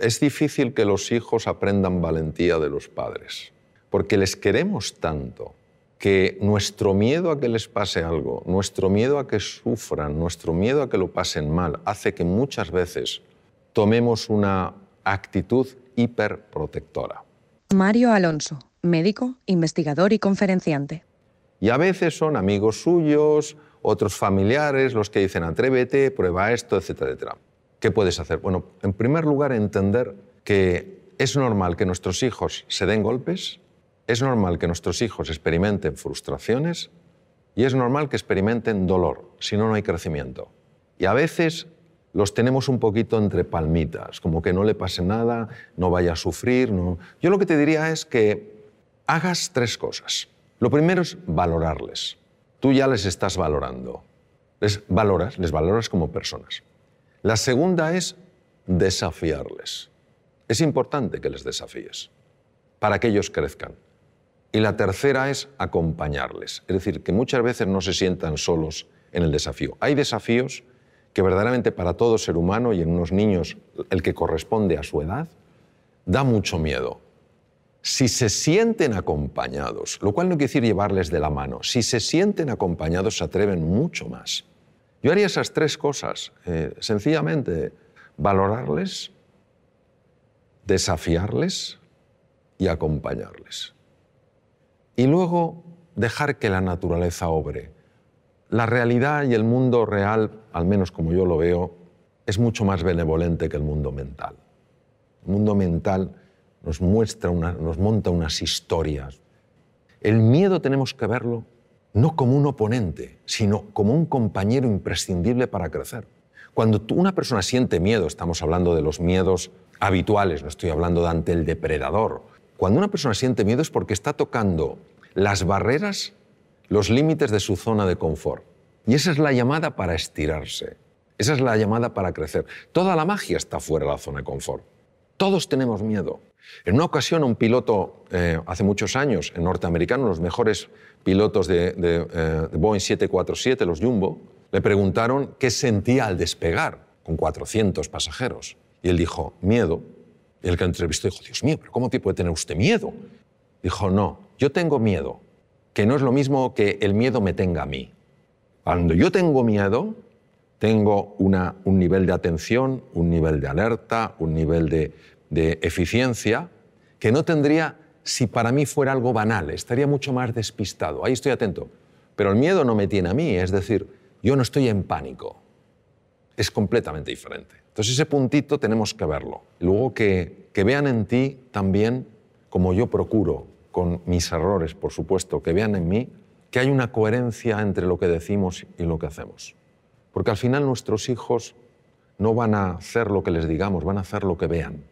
es difícil que los hijos aprendan valentía de los padres, porque les queremos tanto que nuestro miedo a que les pase algo, nuestro miedo a que sufran, nuestro miedo a que lo pasen mal, hace que muchas veces tomemos una actitud hiperprotectora. Mario Alonso, médico, investigador y conferenciante. Y a veces son amigos suyos, otros familiares, los que dicen atrévete, prueba esto, etcétera, etcétera. ¿Qué puedes hacer? Bueno, en primer lugar, entender que es normal que nuestros hijos se den golpes, es normal que nuestros hijos experimenten frustraciones y es normal que experimenten dolor, si no, no hay crecimiento. Y a veces los tenemos un poquito entre palmitas, como que no le pase nada, no vaya a sufrir. Yo lo que te diría es que hagas tres cosas. Lo primero es valorarles. Tú ya les estás valorando. Les valoras, les valoras como personas. La segunda es desafiarles. Es importante que les desafíes para que ellos crezcan. Y la tercera es acompañarles. Es decir, que muchas veces no se sientan solos en el desafío. Hay desafíos que verdaderamente para todo ser humano y en unos niños el que corresponde a su edad, da mucho miedo. Si se sienten acompañados, lo cual no quiere decir llevarles de la mano, si se sienten acompañados se atreven mucho más. Yo haría esas tres cosas, eh, sencillamente valorarles, desafiarles y acompañarles. Y luego dejar que la naturaleza obre la realidad y el mundo real, al menos como yo lo veo, es mucho más benevolente que el mundo mental. El mundo mental nos muestra, nos monta unas historias. El miedo tenemos que verlo no como un oponente, sino como un compañero imprescindible para crecer. Cuando una persona siente miedo, estamos hablando de los miedos habituales, no estoy hablando de ante el depredador. Cuando una persona siente miedo es porque está tocando las barreras los límites de su zona de confort. Y esa es la llamada para estirarse. Esa es la llamada para crecer. Toda la magia está fuera de la zona de confort. Todos tenemos miedo. En una ocasión, un piloto, eh, hace muchos años, en norteamericano, los mejores pilotos de, de, eh, de, Boeing 747, los Jumbo, le preguntaron qué sentía al despegar con 400 pasajeros. Y él dijo, miedo. Y el que entrevistó dijo, Dios mío, pero ¿cómo puede tener usted miedo? Dijo, no, yo tengo miedo, que no es lo mismo que el miedo me tenga a mí. Cuando yo tengo miedo, tengo un nivel de atención, un nivel de alerta, un nivel de, de eficiencia que no tendría si para mí fuera algo banal, estaría mucho más despistado. Ahí estoy atento. Pero el miedo no me tiene a mí, es decir, yo no estoy en pánico. Es completamente diferente. Entonces ese puntito tenemos que verlo. Luego que, que vean en ti también, como yo procuro, con mis errores, por supuesto, que vean en mí que hay una coherencia entre lo que decimos y lo que hacemos. Porque al final nuestros hijos no van a hacer lo que les digamos, van a hacer lo que vean.